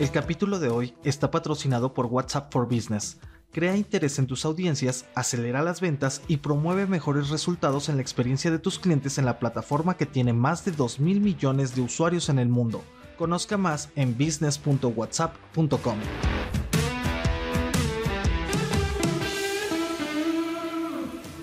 El capítulo de hoy está patrocinado por WhatsApp for Business. Crea interés en tus audiencias, acelera las ventas y promueve mejores resultados en la experiencia de tus clientes en la plataforma que tiene más de 2 mil millones de usuarios en el mundo. Conozca más en business.whatsapp.com.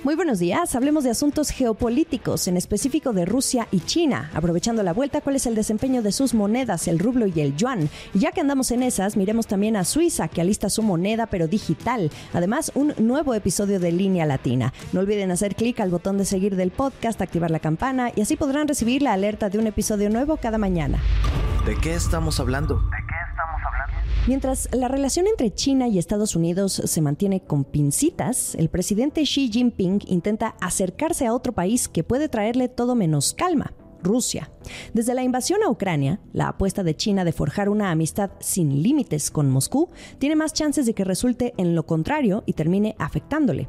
Muy buenos días, hablemos de asuntos geopolíticos, en específico de Rusia y China. Aprovechando la vuelta, ¿cuál es el desempeño de sus monedas, el rublo y el yuan? Y ya que andamos en esas, miremos también a Suiza, que alista su moneda pero digital. Además, un nuevo episodio de Línea Latina. No olviden hacer clic al botón de seguir del podcast, activar la campana y así podrán recibir la alerta de un episodio nuevo cada mañana. ¿De qué estamos hablando? Mientras la relación entre China y Estados Unidos se mantiene con pincitas, el presidente Xi Jinping intenta acercarse a otro país que puede traerle todo menos calma. Rusia. Desde la invasión a Ucrania, la apuesta de China de forjar una amistad sin límites con Moscú tiene más chances de que resulte en lo contrario y termine afectándole.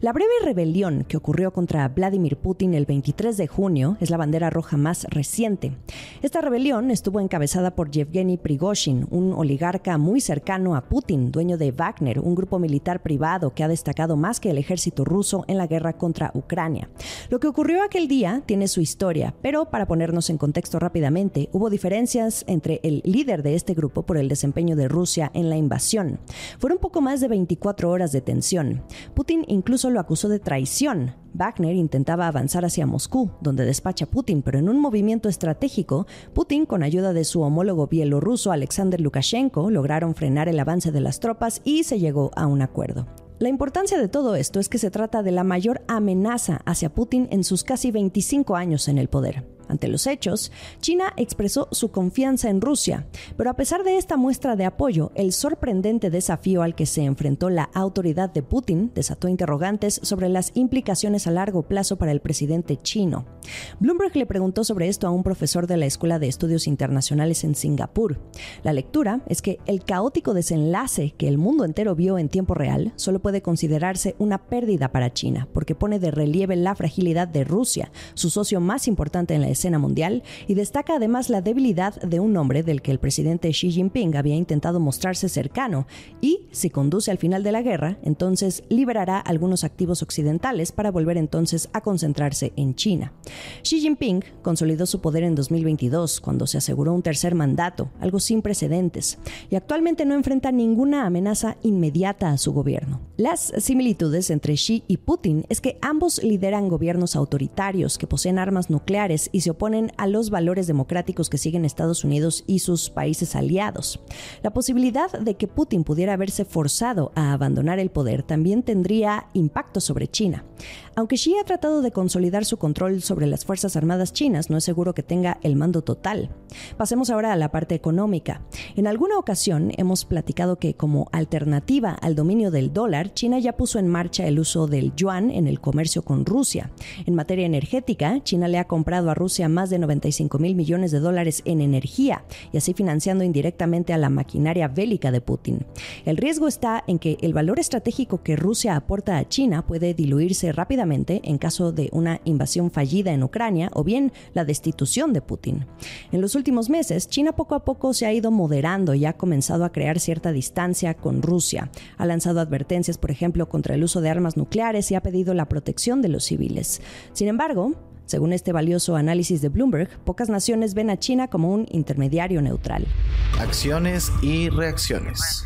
La breve rebelión que ocurrió contra Vladimir Putin el 23 de junio es la bandera roja más reciente. Esta rebelión estuvo encabezada por Yevgeny Prigozhin, un oligarca muy cercano a Putin, dueño de Wagner, un grupo militar privado que ha destacado más que el ejército ruso en la guerra contra Ucrania. Lo que ocurrió aquel día tiene su historia, pero para ponernos en contexto rápidamente, hubo diferencias entre el líder de este grupo por el desempeño de Rusia en la invasión. Fueron poco más de 24 horas de tensión. Putin incluso lo acusó de traición. Wagner intentaba avanzar hacia Moscú, donde despacha Putin, pero en un movimiento estratégico, Putin, con ayuda de su homólogo bielorruso Alexander Lukashenko, lograron frenar el avance de las tropas y se llegó a un acuerdo. La importancia de todo esto es que se trata de la mayor amenaza hacia Putin en sus casi 25 años en el poder. Ante los hechos, China expresó su confianza en Rusia, pero a pesar de esta muestra de apoyo, el sorprendente desafío al que se enfrentó la autoridad de Putin desató interrogantes sobre las implicaciones a largo plazo para el presidente chino. Bloomberg le preguntó sobre esto a un profesor de la Escuela de Estudios Internacionales en Singapur. La lectura es que el caótico desenlace que el mundo entero vio en tiempo real solo puede considerarse una pérdida para China, porque pone de relieve la fragilidad de Rusia, su socio más importante en la escena mundial y destaca además la debilidad de un hombre del que el presidente Xi Jinping había intentado mostrarse cercano y, si conduce al final de la guerra, entonces liberará algunos activos occidentales para volver entonces a concentrarse en China. Xi Jinping consolidó su poder en 2022 cuando se aseguró un tercer mandato, algo sin precedentes, y actualmente no enfrenta ninguna amenaza inmediata a su gobierno. Las similitudes entre Xi y Putin es que ambos lideran gobiernos autoritarios que poseen armas nucleares y se oponen a los valores democráticos que siguen Estados Unidos y sus países aliados. La posibilidad de que Putin pudiera haberse forzado a abandonar el poder también tendría impacto sobre China. Aunque Xi ha tratado de consolidar su control sobre las Fuerzas Armadas chinas, no es seguro que tenga el mando total. Pasemos ahora a la parte económica. En alguna ocasión hemos platicado que como alternativa al dominio del dólar, China ya puso en marcha el uso del yuan en el comercio con Rusia. En materia energética, China le ha comprado a Rusia a más de 95 mil millones de dólares en energía y así financiando indirectamente a la maquinaria bélica de Putin. El riesgo está en que el valor estratégico que Rusia aporta a China puede diluirse rápidamente en caso de una invasión fallida en Ucrania o bien la destitución de Putin. En los últimos meses, China poco a poco se ha ido moderando y ha comenzado a crear cierta distancia con Rusia. Ha lanzado advertencias, por ejemplo, contra el uso de armas nucleares y ha pedido la protección de los civiles. Sin embargo, según este valioso análisis de Bloomberg, pocas naciones ven a China como un intermediario neutral. Acciones y reacciones.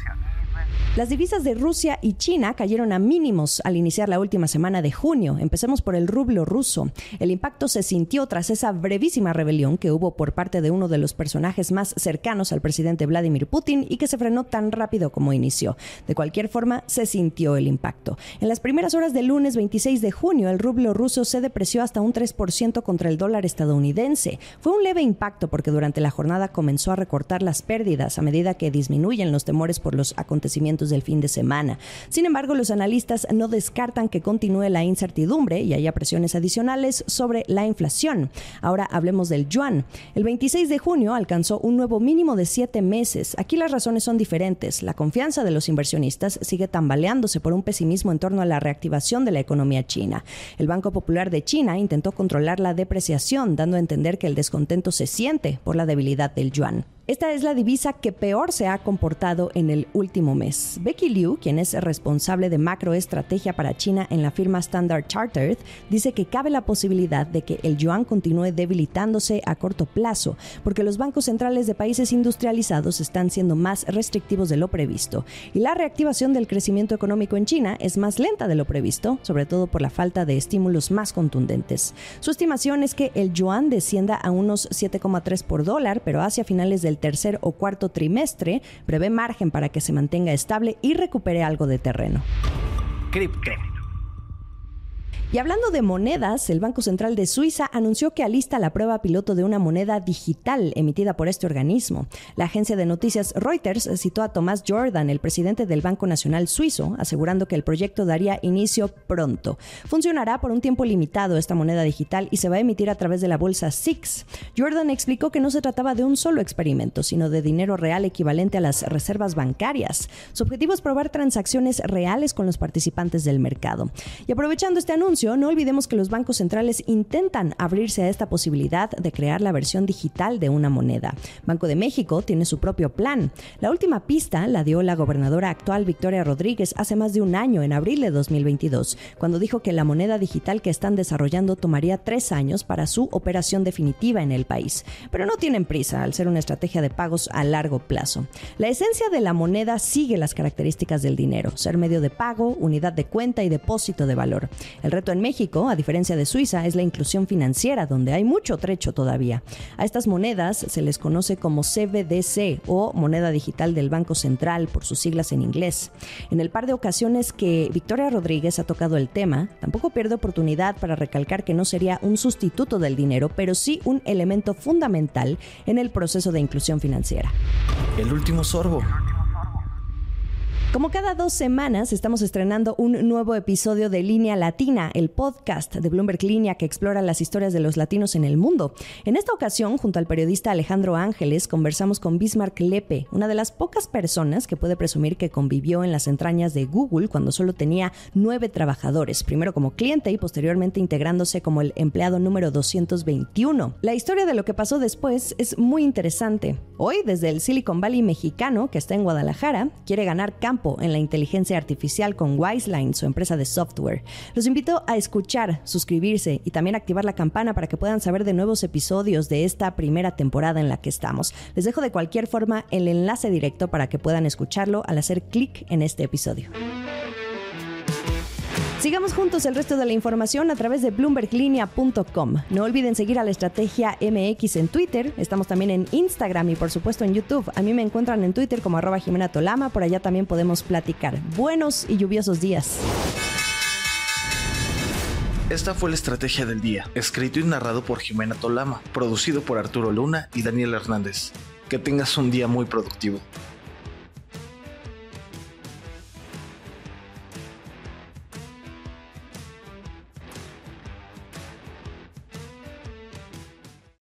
Las divisas de Rusia y China cayeron a mínimos al iniciar la última semana de junio. Empecemos por el rublo ruso. El impacto se sintió tras esa brevísima rebelión que hubo por parte de uno de los personajes más cercanos al presidente Vladimir Putin y que se frenó tan rápido como inició. De cualquier forma, se sintió el impacto. En las primeras horas del lunes 26 de junio, el rublo ruso se depreció hasta un 3% contra el dólar estadounidense. Fue un leve impacto porque durante la jornada comenzó a recortar las pérdidas a medida que disminuyen los temores por los acontecimientos del fin de semana. Sin embargo, los analistas no descartan que continúe la incertidumbre y haya presiones adicionales sobre la inflación. Ahora hablemos del yuan. El 26 de junio alcanzó un nuevo mínimo de siete meses. Aquí las razones son diferentes. La confianza de los inversionistas sigue tambaleándose por un pesimismo en torno a la reactivación de la economía china. El Banco Popular de China intentó controlar la depreciación, dando a entender que el descontento se siente por la debilidad del yuan. Esta es la divisa que peor se ha comportado en el último mes. Becky Liu, quien es responsable de macroestrategia para China en la firma Standard Chartered, dice que cabe la posibilidad de que el yuan continúe debilitándose a corto plazo, porque los bancos centrales de países industrializados están siendo más restrictivos de lo previsto y la reactivación del crecimiento económico en China es más lenta de lo previsto, sobre todo por la falta de estímulos más contundentes. Su estimación es que el yuan descienda a unos 7,3 por dólar, pero hacia finales del tercer o cuarto trimestre prevé margen para que se mantenga estable y recupere algo de terreno. Y hablando de monedas, el Banco Central de Suiza anunció que alista la prueba piloto de una moneda digital emitida por este organismo. La agencia de noticias Reuters citó a Thomas Jordan, el presidente del Banco Nacional Suizo, asegurando que el proyecto daría inicio pronto. Funcionará por un tiempo limitado esta moneda digital y se va a emitir a través de la bolsa SIX. Jordan explicó que no se trataba de un solo experimento, sino de dinero real equivalente a las reservas bancarias. Su objetivo es probar transacciones reales con los participantes del mercado. Y aprovechando este anuncio, no olvidemos que los bancos centrales intentan abrirse a esta posibilidad de crear la versión digital de una moneda. Banco de México tiene su propio plan. La última pista la dio la gobernadora actual Victoria Rodríguez hace más de un año, en abril de 2022, cuando dijo que la moneda digital que están desarrollando tomaría tres años para su operación definitiva en el país. Pero no tienen prisa al ser una estrategia de pagos a largo plazo. La esencia de la moneda sigue las características del dinero, ser medio de pago, unidad de cuenta y depósito de valor. El reto en México, a diferencia de Suiza, es la inclusión financiera, donde hay mucho trecho todavía. A estas monedas se les conoce como CBDC o moneda digital del Banco Central por sus siglas en inglés. En el par de ocasiones que Victoria Rodríguez ha tocado el tema, tampoco pierde oportunidad para recalcar que no sería un sustituto del dinero, pero sí un elemento fundamental en el proceso de inclusión financiera. El último sorbo. Como cada dos semanas estamos estrenando un nuevo episodio de Línea Latina, el podcast de Bloomberg Línea que explora las historias de los latinos en el mundo. En esta ocasión, junto al periodista Alejandro Ángeles, conversamos con Bismarck Lepe, una de las pocas personas que puede presumir que convivió en las entrañas de Google cuando solo tenía nueve trabajadores, primero como cliente y posteriormente integrándose como el empleado número 221. La historia de lo que pasó después es muy interesante. Hoy, desde el Silicon Valley mexicano, que está en Guadalajara, quiere ganar en la inteligencia artificial con Wiseline, su empresa de software. Los invito a escuchar, suscribirse y también activar la campana para que puedan saber de nuevos episodios de esta primera temporada en la que estamos. Les dejo de cualquier forma el enlace directo para que puedan escucharlo al hacer clic en este episodio. Sigamos juntos el resto de la información a través de bloomberglinea.com. No olviden seguir a la estrategia MX en Twitter. Estamos también en Instagram y por supuesto en YouTube. A mí me encuentran en Twitter como arroba Jimena Tolama. Por allá también podemos platicar. Buenos y lluviosos días. Esta fue la estrategia del día, escrito y narrado por Jimena Tolama, producido por Arturo Luna y Daniel Hernández. Que tengas un día muy productivo.